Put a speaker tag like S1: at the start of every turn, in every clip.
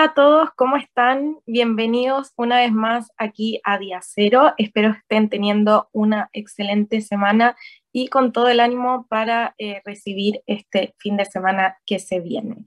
S1: Hola a todos, ¿cómo están? Bienvenidos una vez más aquí a Día Cero. Espero estén teniendo una excelente semana y con todo el ánimo para eh, recibir este fin de semana que se viene.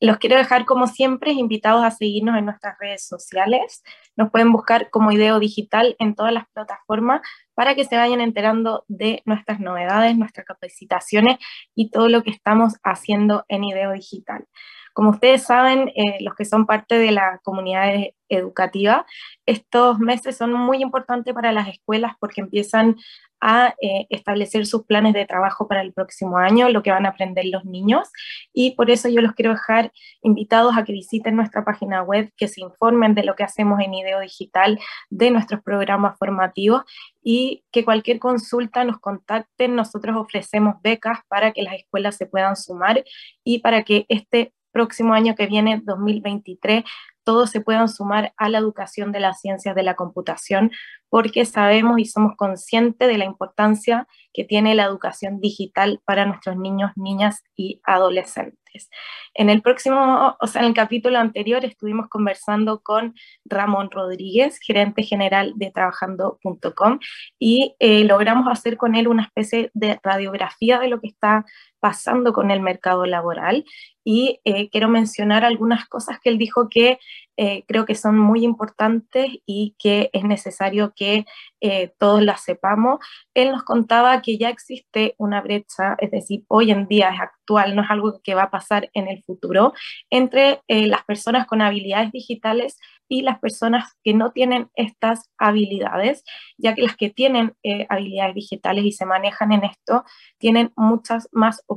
S1: Los quiero dejar como siempre invitados a seguirnos en nuestras redes sociales. Nos pueden buscar como Ideo Digital en todas las plataformas para que se vayan enterando de nuestras novedades, nuestras capacitaciones y todo lo que estamos haciendo en Ideo Digital. Como ustedes saben, eh, los que son parte de la comunidad educativa, estos meses son muy importantes para las escuelas porque empiezan a eh, establecer sus planes de trabajo para el próximo año, lo que van a aprender los niños. Y por eso yo los quiero dejar invitados a que visiten nuestra página web, que se informen de lo que hacemos en IDEO Digital, de nuestros programas formativos y que cualquier consulta nos contacten. Nosotros ofrecemos becas para que las escuelas se puedan sumar y para que este próximo año que viene, 2023, todos se puedan sumar a la educación de las ciencias de la computación, porque sabemos y somos conscientes de la importancia que tiene la educación digital para nuestros niños, niñas y adolescentes. En el próximo, o sea, en el capítulo anterior estuvimos conversando con Ramón Rodríguez, gerente general de trabajando.com, y eh, logramos hacer con él una especie de radiografía de lo que está pasando con el mercado laboral y eh, quiero mencionar algunas cosas que él dijo que eh, creo que son muy importantes y que es necesario que eh, todos las sepamos. Él nos contaba que ya existe una brecha, es decir, hoy en día es actual, no es algo que va a pasar en el futuro, entre las personas con habilidades digitales y las personas que no tienen estas habilidades, ya que las que tienen habilidades digitales y se manejan en esto tienen muchas más oportunidades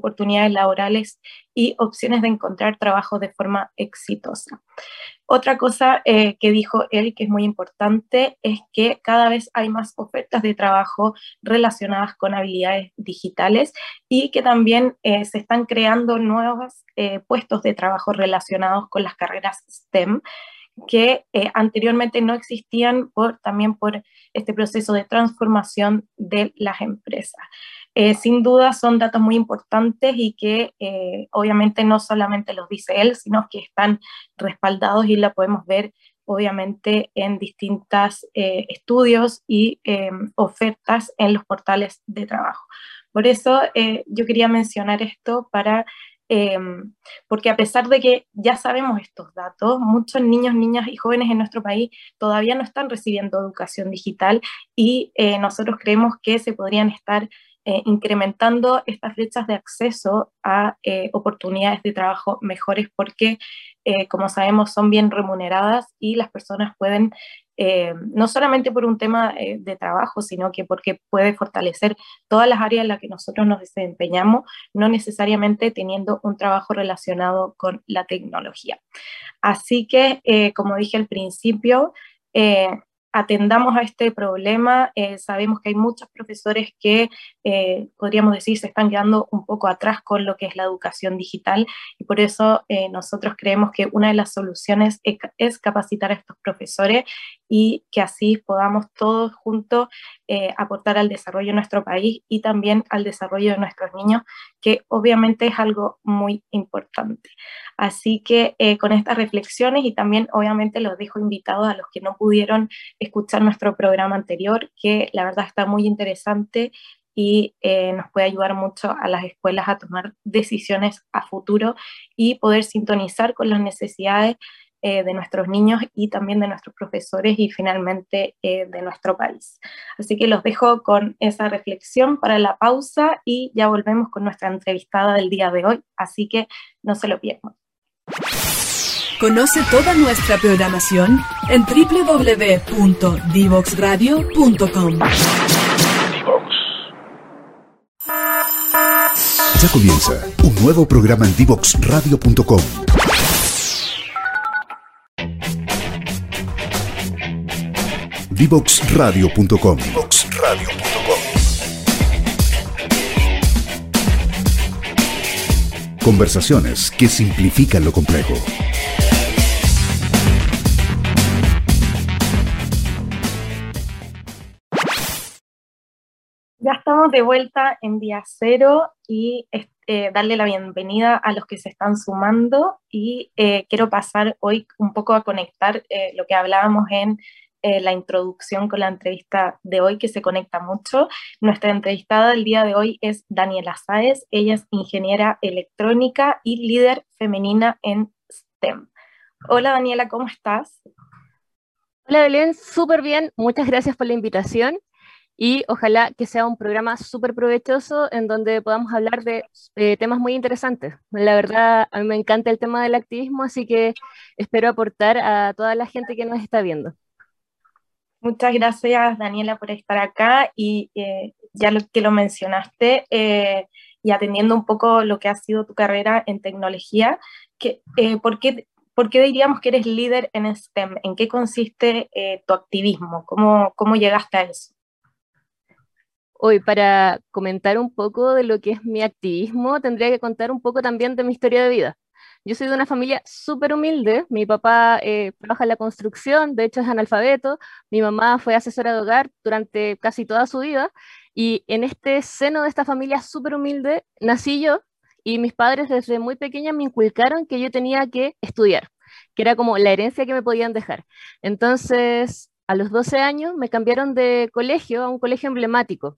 S1: laborales y opciones de encontrar trabajo de forma exitosa. Otra cosa eh, que dijo él que es muy importante es que cada vez hay más ofertas de trabajo relacionadas con habilidades digitales y que también eh, se están creando nuevos eh, puestos de trabajo relacionados con las carreras STEM que anteriormente no existían por, también por este proceso de transformación de las empresas. Eh, sin duda son datos muy importantes y que eh, obviamente no solamente los dice él, sino que están respaldados y la podemos ver obviamente en distintos eh, estudios y ofertas en los portales de trabajo. Por eso yo quería mencionar esto para porque a pesar de que ya sabemos estos datos, muchos niños, niñas y jóvenes en nuestro país todavía no están recibiendo educación digital y nosotros creemos que se podrían estar eh, incrementando estas flechas de acceso a eh, oportunidades de trabajo mejores porque, eh, como sabemos, son bien remuneradas y las personas pueden, no solamente por un tema de trabajo, sino que porque puede fortalecer todas las áreas en las que nosotros nos desempeñamos, no necesariamente teniendo un trabajo relacionado con la tecnología. Así que, como dije al principio, atendamos a este problema. Eh, sabemos que hay muchos profesores que, eh, podríamos decir, se están quedando un poco atrás con lo que es la educación digital y por eso eh, nosotros creemos que una de las soluciones es, capacitar a estos profesores y que así podamos todos juntos aportar al desarrollo de nuestro país y también al desarrollo de nuestros niños, que obviamente es algo muy importante. Así que con estas reflexiones y también obviamente los dejo invitados a los que no pudieron escuchar nuestro programa anterior, que la verdad está muy interesante y eh, nos puede ayudar mucho a las escuelas a tomar decisiones a futuro y poder sintonizar con las necesidades eh, de nuestros niños y también de nuestros profesores y finalmente eh, de nuestro país. Así que los dejo con esa reflexión para la pausa y ya volvemos con nuestra entrevistada del día de hoy, así que no se lo pierdan.
S2: Conoce toda nuestra programación en www.divoxradio.com.
S3: Ya comienza un nuevo programa en divoxradio.com. Divoxradio.com. Conversaciones que simplifican lo complejo.
S1: Estamos de vuelta en día cero y eh, darle la bienvenida a los que se están sumando y eh, quiero pasar hoy un poco a conectar eh, lo que hablábamos en la introducción con la entrevista de hoy, que se conecta mucho. Nuestra entrevistada del día de hoy es Daniela Sáez. Ella es ingeniera electrónica y líder femenina en STEM. Hola Daniela, ¿cómo estás?
S4: Hola Belén, súper bien. Muchas gracias por la invitación y ojalá que sea un programa súper provechoso en donde podamos hablar de temas muy interesantes. La verdad, a mí me encanta el tema del activismo, así que espero aportar a toda la gente que nos está viendo.
S1: Muchas gracias, Daniela, por estar acá y eh, ya lo, que lo mencionaste eh, y atendiendo un poco lo que ha sido tu carrera en tecnología, eh, ¿por, qué, ¿por, qué, diríamos que eres líder en STEM? ¿En qué consiste tu activismo? ¿Cómo, ¿Cómo llegaste a eso?
S4: Hoy, para comentar un poco de lo que es mi activismo, tendría que contar un poco también de mi historia de vida. Yo soy de una familia súper humilde. Mi papá eh, trabaja en la construcción, de hecho es analfabeto. Mi mamá fue asesora de hogar durante casi toda su vida. Y en este seno de esta familia súper humilde nací yo y mis padres desde muy pequeña me inculcaron que yo tenía que estudiar, que era como la herencia que me podían dejar. Entonces, a los 12 años me cambiaron de colegio a un colegio emblemático,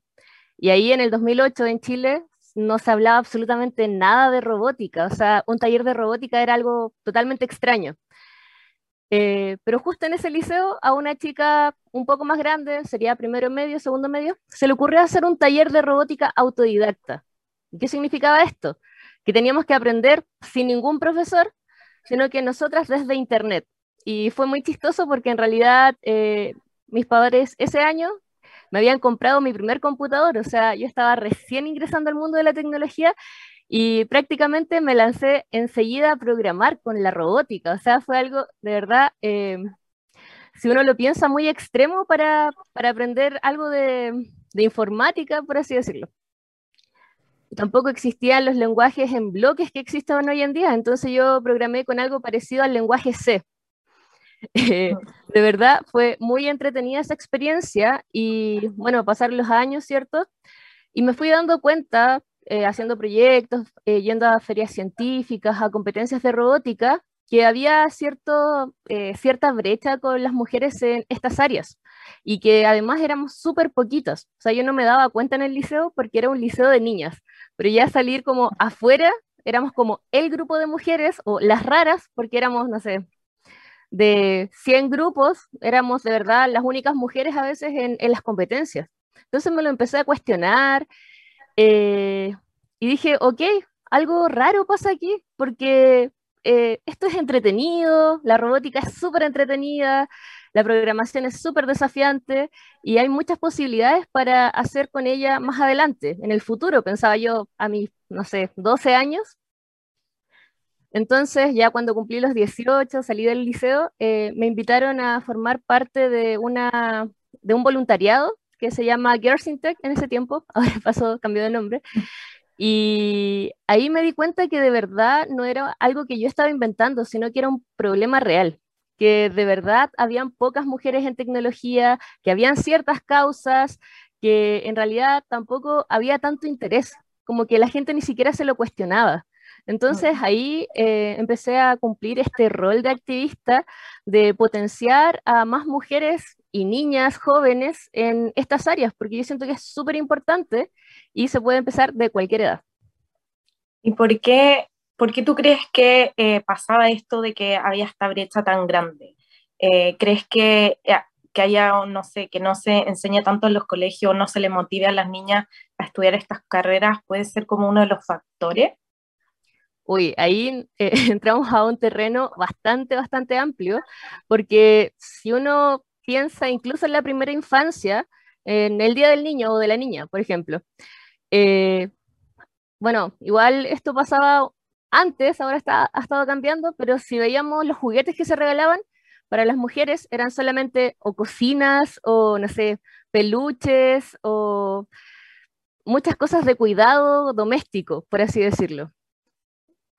S4: y ahí en el 2008 en Chile no se hablaba absolutamente nada de robótica, o sea, un taller de robótica era algo totalmente extraño. Eh, pero justo en ese liceo, a una chica un poco más grande, sería primero medio, segundo medio, se le ocurrió hacer un taller de robótica autodidacta. ¿Y qué significaba esto? Que teníamos que aprender sin ningún profesor, sino que nosotras desde internet. Y fue muy chistoso porque en realidad eh, mis padres ese año me habían comprado mi primer computador, o sea, yo estaba recién ingresando al mundo de la tecnología y prácticamente me lancé enseguida a programar con la robótica, o sea, fue algo de verdad, eh, si uno lo piensa, muy extremo para, para aprender algo de, de informática, por así decirlo tampoco existían los lenguajes en bloques que existen hoy en día, entonces yo programé con algo parecido al lenguaje C. Eh, de verdad fue muy entretenida esa experiencia y bueno, pasar los años, ¿cierto? Y me fui dando cuenta, eh, haciendo proyectos, eh, yendo a ferias científicas, a competencias de robótica, que había cierto, cierta brecha con las mujeres en estas áreas y que además éramos súper poquitas. O sea, yo no me daba cuenta en el liceo porque era un liceo de niñas, pero ya salir como afuera éramos como el grupo de mujeres o las raras porque éramos, no sé, de 100 grupos, éramos de verdad las únicas mujeres a veces en, las competencias. Entonces me lo empecé a cuestionar eh, y dije, ok, algo raro pasa aquí, porque eh, esto es entretenido, la robótica es súper entretenida, la programación es súper desafiante y hay muchas posibilidades para hacer con ella más adelante, en el futuro, pensaba yo a mis, no sé, 12 años, entonces, ya cuando cumplí los 18, salí del liceo, eh, me invitaron a formar parte de, una, de un voluntariado que se llama Girls in Tech en ese tiempo, ahora pasó, cambió de nombre. Y ahí me di cuenta que de verdad no era algo que yo estaba inventando, sino que era un problema real, que de verdad habían pocas mujeres en tecnología, que habían ciertas causas, que en realidad tampoco había tanto interés, como que la gente ni siquiera se lo cuestionaba. Entonces ahí eh, empecé a cumplir este rol de activista, de potenciar a más mujeres y niñas jóvenes en estas áreas, porque yo siento que es súper importante y se puede empezar de cualquier edad.
S1: ¿Y por qué, por qué tú crees que eh, pasaba esto de que había esta brecha tan grande? Eh, ¿Crees que, que haya, no sé, que no se enseña tanto en los colegios, no se le motive a las niñas a estudiar estas carreras? ¿Puede ser como uno de los factores?
S4: Uy, ahí eh, entramos a un terreno bastante, bastante amplio, porque si uno piensa incluso en la primera infancia, en el Día del Niño o de la Niña, por ejemplo, eh, bueno, igual esto pasaba antes, ahora está, ha estado cambiando, pero si veíamos los juguetes que se regalaban, para las mujeres eran solamente o cocinas o, no sé, peluches o muchas cosas de cuidado doméstico, por así decirlo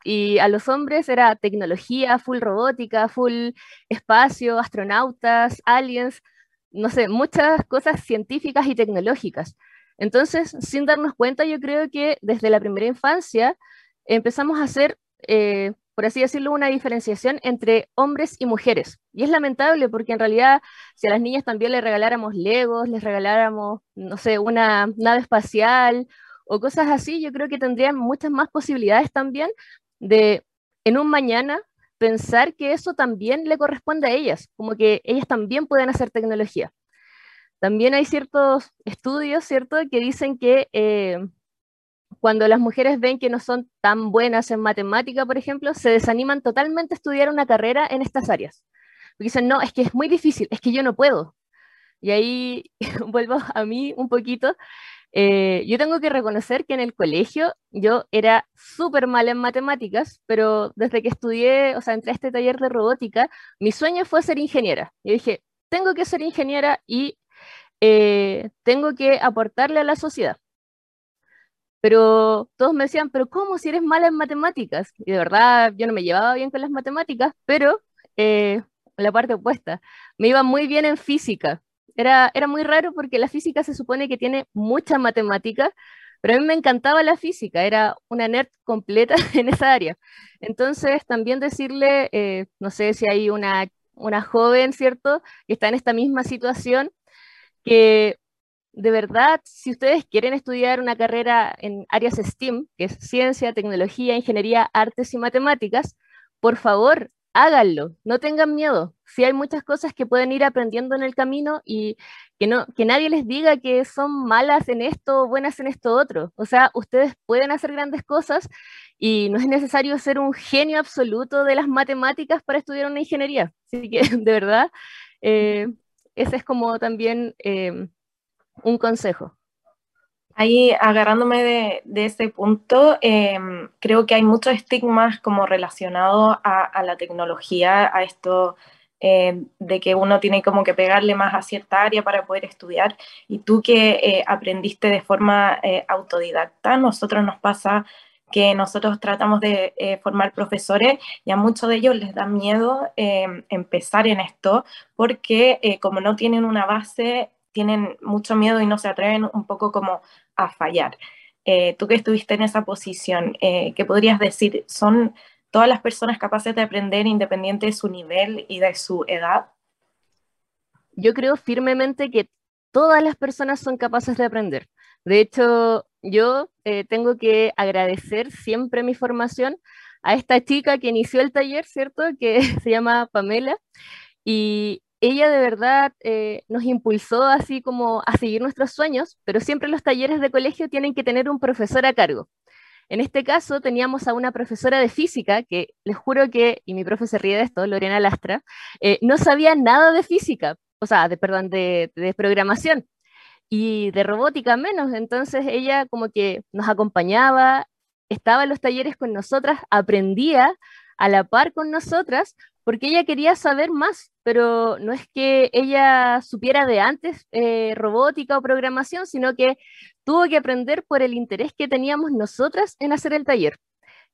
S4: y a los hombres era tecnología, full robótica, full espacio, astronautas, aliens, no sé, muchas cosas científicas y tecnológicas. Entonces, sin darnos cuenta, yo creo que desde la primera infancia empezamos a hacer, eh, por así decirlo, una diferenciación entre hombres y mujeres. Y es lamentable porque en realidad si a las niñas también les regaláramos legos, les regaláramos, no sé, una nave espacial o cosas así, yo creo que tendrían muchas más posibilidades también de en un mañana pensar que eso también le corresponde a ellas, como que ellas también pueden hacer tecnología. También hay ciertos estudios, ¿cierto?, que dicen que eh, cuando las mujeres ven que no son tan buenas en matemática, por ejemplo, se desaniman totalmente a estudiar una carrera en estas áreas. Porque dicen, no, es que es muy difícil, es que yo no puedo. Y ahí vuelvo a mí un poquito. Eh, yo tengo que reconocer que en el colegio yo era súper mala en matemáticas, pero desde que estudié, o sea, entré a este taller de robótica, mi sueño fue ser ingeniera. Yo dije, tengo que ser ingeniera y eh, tengo que aportarle a la sociedad. Pero todos me decían, pero ¿cómo si eres mala en matemáticas? Y de verdad yo no me llevaba bien con las matemáticas, pero eh, la parte opuesta, me iba muy bien en física. Era, era muy raro porque la física se supone que tiene mucha matemática, pero a mí me encantaba la física, era una nerd completa en esa área. Entonces, también decirle, eh, no sé si hay una, una joven, ¿cierto?, que está en esta misma situación, que de verdad, si ustedes quieren estudiar una carrera en áreas STEAM, que es ciencia, tecnología, ingeniería, artes y matemáticas, por favor, háganlo, no tengan miedo. Si hay muchas cosas que pueden ir aprendiendo en el camino y que, no, que nadie les diga que son malas en esto o buenas en esto otro. O sea, ustedes pueden hacer grandes cosas y no es necesario ser un genio absoluto de las matemáticas para estudiar una ingeniería. Así que, de verdad, eh, ese es como también eh, un consejo.
S1: Ahí, agarrándome de, ese punto, em, creo que hay muchos estigmas como relacionados a, la tecnología, a esto em, de que uno tiene como que pegarle más a cierta área para poder estudiar. Y tú que eh, aprendiste de forma eh, autodidacta, nosotros nos pasa que nosotros tratamos de eh, formar profesores y a muchos de ellos les da miedo em, empezar en esto porque como no tienen una base tienen mucho miedo y no se atreven un poco como a fallar. Eh, tú que estuviste en esa posición, eh, ¿qué podrías decir? ¿Son todas las personas capaces de aprender independiente de su nivel y de su edad?
S4: Yo creo firmemente que todas las personas son capaces de aprender. De hecho, yo eh, tengo que agradecer siempre mi formación a esta chica que inició el taller, ¿cierto? Que se llama Pamela. Y ella de verdad eh, nos impulsó así como a seguir nuestros sueños, pero siempre los talleres de colegio tienen que tener un profesor a cargo. En este caso teníamos a una profesora de física, que les juro que, y mi profe se ríe de esto, Lorena Lastra, eh, no sabía nada de física, o sea, de, perdón, de, de programación y de robótica menos. Entonces ella como que nos acompañaba, estaba en los talleres con nosotras, aprendía a la par con nosotras, porque ella quería saber más, pero no es que ella supiera de antes eh, robótica o programación, sino que tuvo que aprender por el interés que teníamos nosotras en hacer el taller.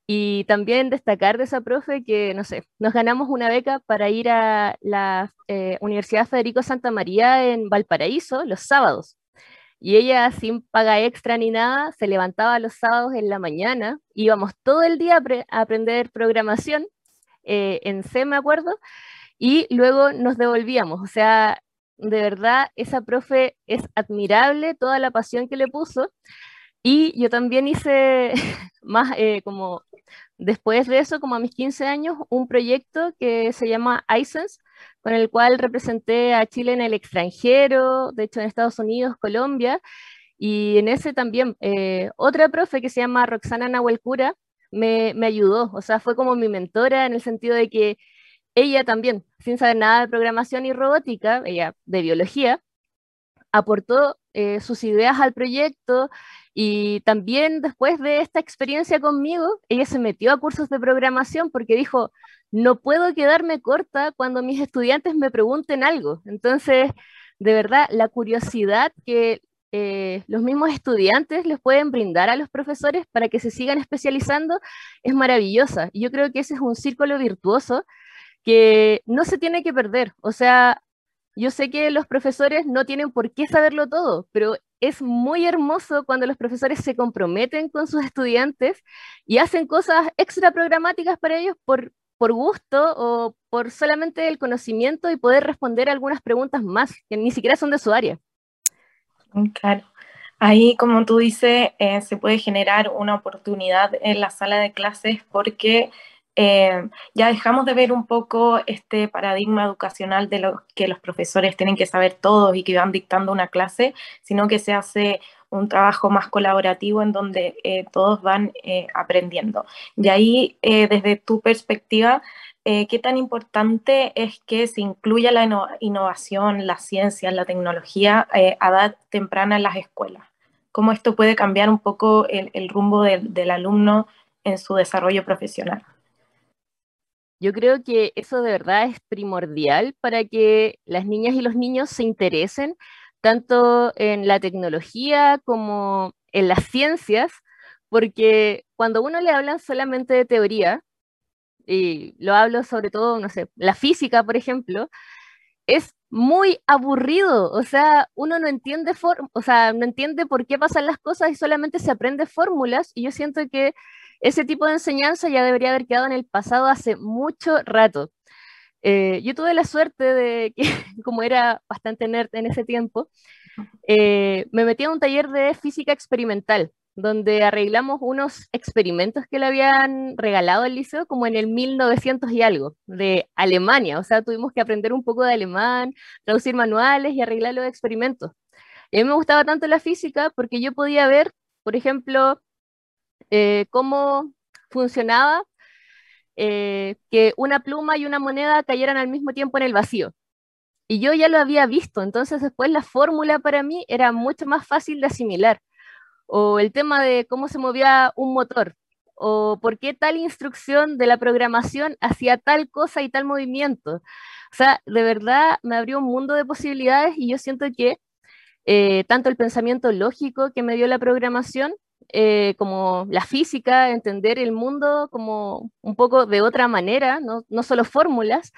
S4: Y también destacar de esa profe que, no sé, nos ganamos una beca para ir a la eh, Universidad Federico Santa María en Valparaíso los sábados. Y ella, sin paga extra ni nada, se levantaba los sábados en la mañana, íbamos todo el día a aprender programación eh, en C, me acuerdo, y luego nos devolvíamos. O sea, de verdad, esa profe es admirable, toda la pasión que le puso. Y yo también hice más eh, como después de eso, como a mis 15 años, un proyecto que se llama iSense, con el cual representé a Chile en el extranjero, de hecho en Estados Unidos, Colombia, y en ese también eh, otra profe que se llama Roxana Nahuelcura, me, ayudó, o sea, fue como mi mentora en el sentido de que ella también, sin saber nada de programación y robótica, ella de biología, aportó eh, sus ideas al proyecto y también después de esta experiencia conmigo, ella se metió a cursos de programación porque dijo, no puedo quedarme corta cuando mis estudiantes me pregunten algo. Entonces, de verdad, la curiosidad que eh, los mismos estudiantes les pueden brindar a los profesores para que se sigan especializando es maravillosa. Y yo creo que ese es un círculo virtuoso que no se tiene que perder. O sea, yo sé que los profesores no tienen por qué saberlo todo, pero es muy hermoso cuando los profesores se comprometen con sus estudiantes y hacen cosas extra programáticas para ellos por, por gusto o por solamente el conocimiento y poder responder algunas preguntas más que ni siquiera son de su área.
S1: Claro. Ahí, como tú dices, eh, se puede generar una oportunidad en la sala de clases porque eh, ya dejamos de ver un poco este paradigma educacional de lo que los profesores tienen que saber todos y que van dictando una clase, sino que se hace un trabajo más colaborativo en donde eh, todos van aprendiendo. Y ahí, desde tu perspectiva, ¿qué tan importante es que se incluya la innovación, la ciencia, la tecnología a edad temprana en las escuelas? cómo esto puede cambiar un poco el, rumbo del, alumno en su desarrollo profesional.
S4: Yo creo que eso de verdad es primordial para que las niñas y los niños se interesen tanto en la tecnología como en las ciencias, porque cuando uno le hablan solamente de teoría, y lo hablo sobre todo, no sé, la física, por ejemplo, es muy aburrido, o sea, uno no entiende, o sea, no entiende por qué pasan las cosas y solamente se aprende fórmulas y yo siento que ese tipo de enseñanza ya debería haber quedado en el pasado hace mucho rato. Eh, yo tuve la suerte de que, como era bastante nerd en ese tiempo, eh, me metí a un taller de física experimental donde arreglamos unos experimentos que le habían regalado al liceo como en el 1900 y algo, de Alemania. O sea, tuvimos que aprender un poco de alemán, traducir manuales y arreglar los experimentos. Y a mí me gustaba tanto la física porque yo podía ver, por ejemplo, eh, cómo funcionaba eh, que una pluma y una moneda cayeran al mismo tiempo en el vacío. Y yo ya lo había visto, entonces después la fórmula para mí era mucho más fácil de asimilar o el tema de cómo se movía un motor, o por qué tal instrucción de la programación hacía tal cosa y tal movimiento. O sea, de verdad me abrió un mundo de posibilidades y yo siento que eh, tanto el pensamiento lógico que me dio la programación, eh, como la física, entender el mundo como un poco de otra manera, no, no solo fórmulas,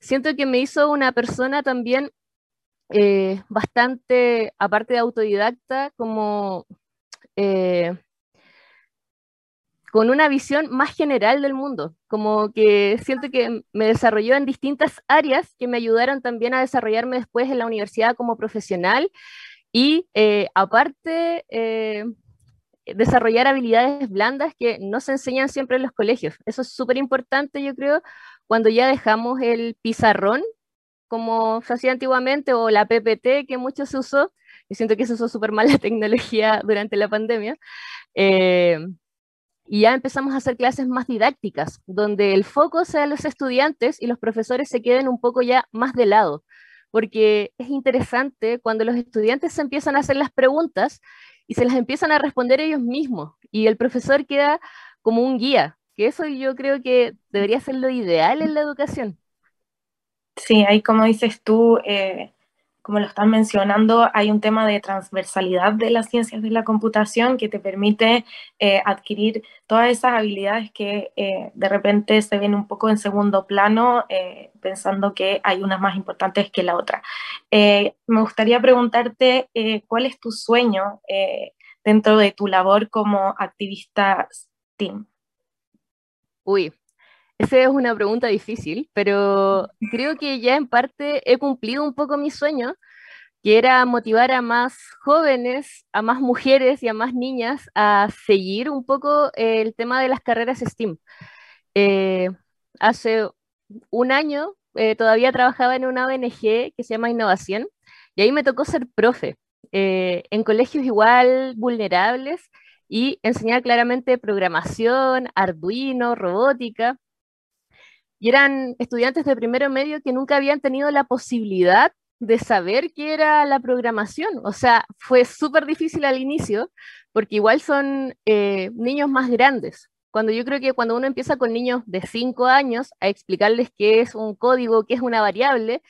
S4: siento que me hizo una persona también eh, bastante, aparte de autodidacta, como eh, con una visión más general del mundo, como que siento que me desarrolló en distintas áreas que me ayudaron también a desarrollarme después en la universidad como profesional y eh, aparte eh, desarrollar habilidades blandas que no se enseñan siempre en los colegios. Eso es súper importante, yo creo, cuando ya dejamos el pizarrón como se hacía antiguamente o la PPT que mucho se usó y siento que se usó súper mal la tecnología durante la pandemia. Eh, y ya empezamos a hacer clases más didácticas, donde el foco sea los estudiantes y los profesores se queden un poco ya más de lado, porque es interesante cuando los estudiantes se empiezan a hacer las preguntas y se las empiezan a responder ellos mismos, y el profesor queda como un guía, que eso yo creo que debería ser lo ideal en la educación.
S1: Sí, ahí como dices tú, eh, como lo están mencionando, hay un tema de transversalidad de las ciencias de la computación que te permite eh, adquirir todas esas habilidades que eh, de repente se ven un poco en segundo plano, eh, pensando que hay unas más importantes que la otra. me gustaría preguntarte cuál es tu sueño dentro de tu labor como activista STEAM.
S4: Uy, esa es una pregunta difícil, pero creo que ya en parte he cumplido un poco mi sueño, que era motivar a más jóvenes, a más mujeres y a más niñas a seguir un poco el tema de las carreras STEAM. Eh, hace un año eh, todavía trabajaba en una ONG que se llama Innovación y ahí me tocó ser profe eh, en colegios igual vulnerables y enseñar claramente programación, Arduino, robótica y eran estudiantes de primero medio que nunca habían tenido la posibilidad de saber qué era la programación. O sea, fue súper difícil al inicio porque igual son eh, niños más grandes. Cuando yo creo que cuando uno empieza con niños de 5 años a explicarles qué es un código, qué es una variable,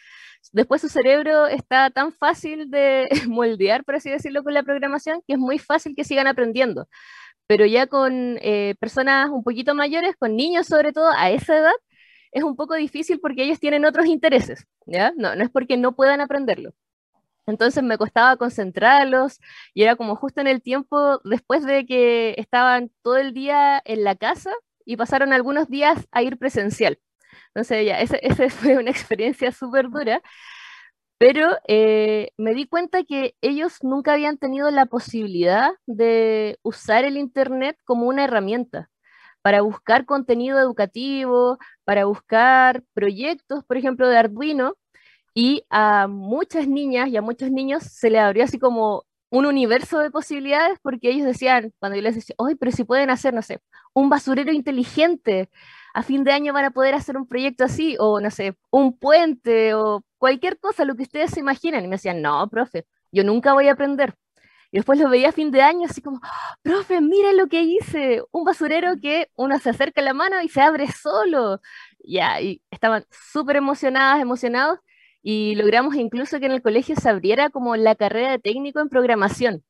S4: después su cerebro está tan fácil de moldear, por así decirlo, con la programación, que es muy fácil que sigan aprendiendo. Pero ya con eh, personas un poquito mayores, con niños sobre todo, a esa edad, es un poco difícil porque ellos tienen otros intereses, ¿ya? No, no es porque no puedan aprenderlo. entonces me costaba concentrarlos y era como justo en el tiempo después de que estaban todo el día en la casa y pasaron algunos días a ir presencial. Entonces ya, esa fue una experiencia súper dura, pero eh, me di cuenta que ellos nunca habían tenido la posibilidad de usar el Internet como una herramienta para buscar contenido educativo, para buscar proyectos, por ejemplo, de Arduino, y a muchas niñas y a muchos niños se les abrió así como un universo de posibilidades porque ellos decían, cuando yo les decía, hoy, pero si pueden hacer, no sé, un basurero inteligente, a fin de año van a poder hacer un proyecto así, o no sé, un puente, o cualquier cosa, lo que ustedes se imaginen. Y me decían, no, profe, yo nunca voy a aprender. Y después lo veía a fin de año así como, profe, mira lo que hice, un basurero que uno se acerca la mano y se abre solo. Ya, y estaban súper emocionadas, emocionados y logramos incluso que en el colegio se abriera como la carrera de técnico en programación.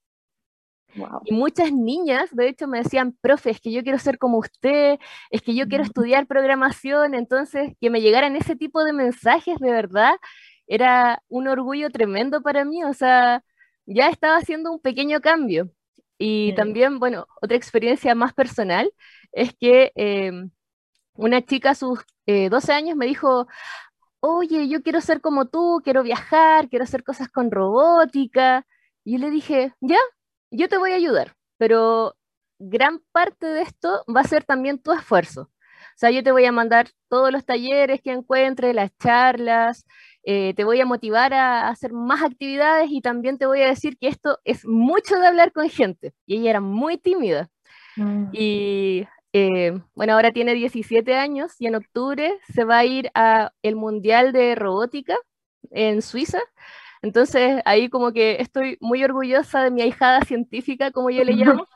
S4: Y muchas niñas, de hecho, me decían, profe, es que yo quiero ser como usted, es que yo quiero estudiar programación, entonces que me llegaran ese tipo de mensajes, de verdad, era un orgullo tremendo para mí, o sea, ya estaba haciendo un pequeño cambio. Y también, bueno, otra experiencia más personal es que em, una chica a sus 12 eh, años me dijo, oye, yo quiero ser como tú, quiero viajar, quiero hacer cosas con robótica. Y yo le dije, ya, yo te voy a ayudar, pero gran parte de esto va a ser también tu esfuerzo. O sea, yo te voy a mandar todos los talleres que encuentre, las charlas, eh, te voy a motivar a hacer más actividades y también te voy a decir que esto es mucho de hablar con gente. Y ella era muy tímida. Mm. Y eh, bueno, ahora tiene 17 años y en octubre se va a ir a el Mundial de Robótica en Suiza. Entonces ahí como que estoy muy orgullosa de mi ahijada científica, como yo le llamo,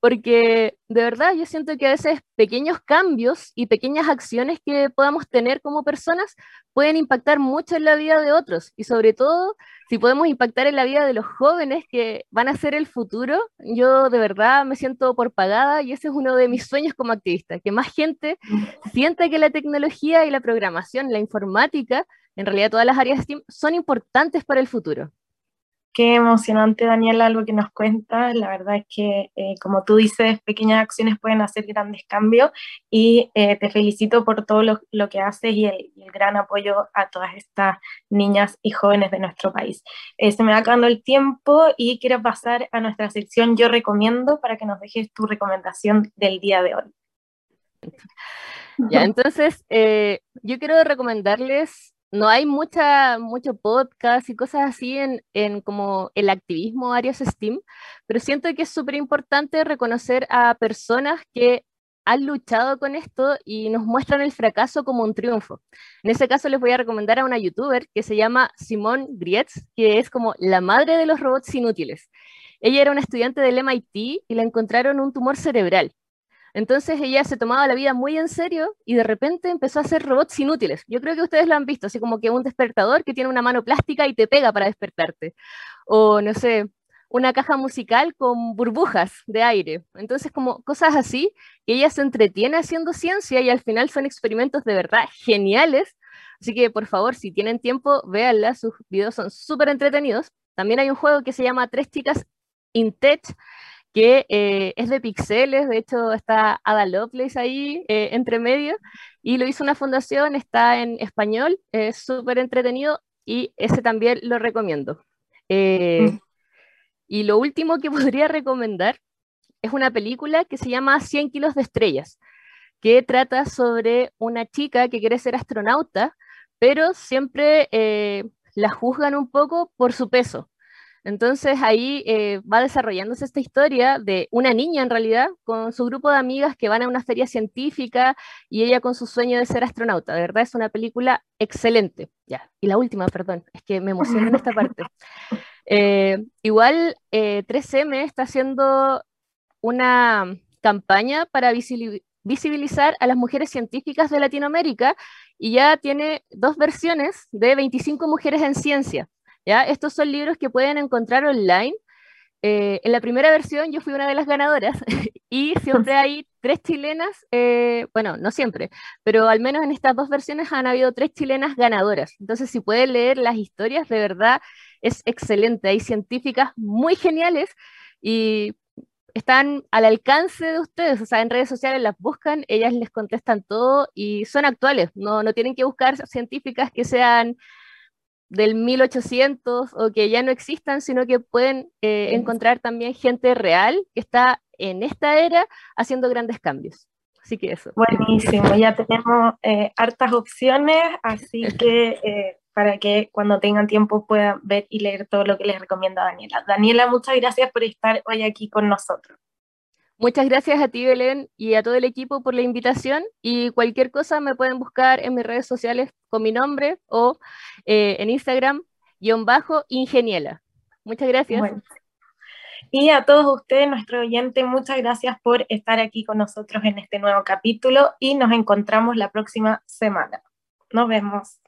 S4: porque de verdad yo siento que a veces pequeños cambios y pequeñas acciones que podamos tener como personas pueden impactar mucho en la vida de otros y sobre todo si podemos impactar en la vida de los jóvenes que van a ser el futuro, yo de verdad me siento por pagada y ese es uno de mis sueños como activista, que más gente sienta que la tecnología y la programación, la informática, en realidad todas las áreas STEAM son importantes para el futuro.
S1: Qué emocionante, Daniela, algo que nos cuenta. La verdad es que, eh, como tú dices, pequeñas acciones pueden hacer grandes cambios y eh, te felicito por todo lo, que haces y el, gran apoyo a todas estas niñas y jóvenes de nuestro país. Eh, se me va acabando el tiempo y quiero pasar a nuestra sección Yo recomiendo para que nos dejes tu recomendación del día de hoy.
S4: Ya, entonces, yo quiero recomendarles no hay mucha, mucho podcast y cosas así en, en como el activismo áreas STEAM, pero siento que es súper importante reconocer a personas que han luchado con esto y nos muestran el fracaso como un triunfo. En ese caso les voy a recomendar a una youtuber que se llama Simone Grietz, que es como la madre de los robots inútiles. Ella era una estudiante del MIT y le encontraron un tumor cerebral. Entonces ella se tomaba la vida muy en serio y de repente empezó a hacer robots inútiles. Yo creo que ustedes lo han visto, así como que un despertador que tiene una mano plástica y te pega para despertarte. O no sé, una caja musical con burbujas de aire. Entonces como cosas así, que ella se entretiene haciendo ciencia y al final son experimentos de verdad geniales. Así que por favor, si tienen tiempo, véanla, sus videos son súper entretenidos. También hay un juego que se llama Tres chicas in Tech, que eh, es de pixeles, de hecho está Ada Lovelace ahí eh, entre medio, y lo hizo una fundación, está en español, es súper entretenido y ese también lo recomiendo. Eh, mm. Y lo último que podría recomendar es una película que se llama 100 kilos de estrellas, que trata sobre una chica que quiere ser astronauta, pero siempre la juzgan un poco por su peso. Entonces ahí eh, va desarrollándose esta historia de una niña en realidad con su grupo de amigas que van a una feria científica y ella con su sueño de ser astronauta. De verdad es una película excelente. Ya. Y la última, perdón, es que me emociona en esta parte. Eh, igual 3M eh, está haciendo una campaña para visibilizar a las mujeres científicas de Latinoamérica y ya tiene dos versiones de 25 mujeres en ciencia. Estos son libros que pueden encontrar online. Eh, en la primera versión yo fui una de las ganadoras y siempre hay tres chilenas, eh, bueno, no siempre, pero al menos en estas dos versiones han habido tres chilenas ganadoras. Entonces, si pueden leer las historias, de verdad es excelente. Hay científicas muy geniales y están al alcance de ustedes, o sea, en redes sociales las buscan, ellas les contestan todo y son actuales, no, no tienen que buscar científicas que sean del 1800 o que ya no existan, sino que pueden eh, encontrar también gente real que está en esta era haciendo grandes cambios. Así que eso.
S1: Buenísimo, ya tenemos eh, hartas opciones, así que eh, para que cuando tengan tiempo puedan ver y leer todo lo que les recomienda Daniela. Daniela, muchas gracias por estar hoy aquí con nosotros.
S4: Muchas gracias a ti, Belén, y a todo el equipo por la invitación. Y cualquier cosa me pueden buscar en mis redes sociales con mi nombre o eh, en Instagram, guion bajo, ingeniela. Muchas gracias.
S1: Y a todos ustedes, nuestro oyente, muchas gracias por estar aquí con nosotros en este nuevo capítulo y nos encontramos la próxima semana. Nos vemos.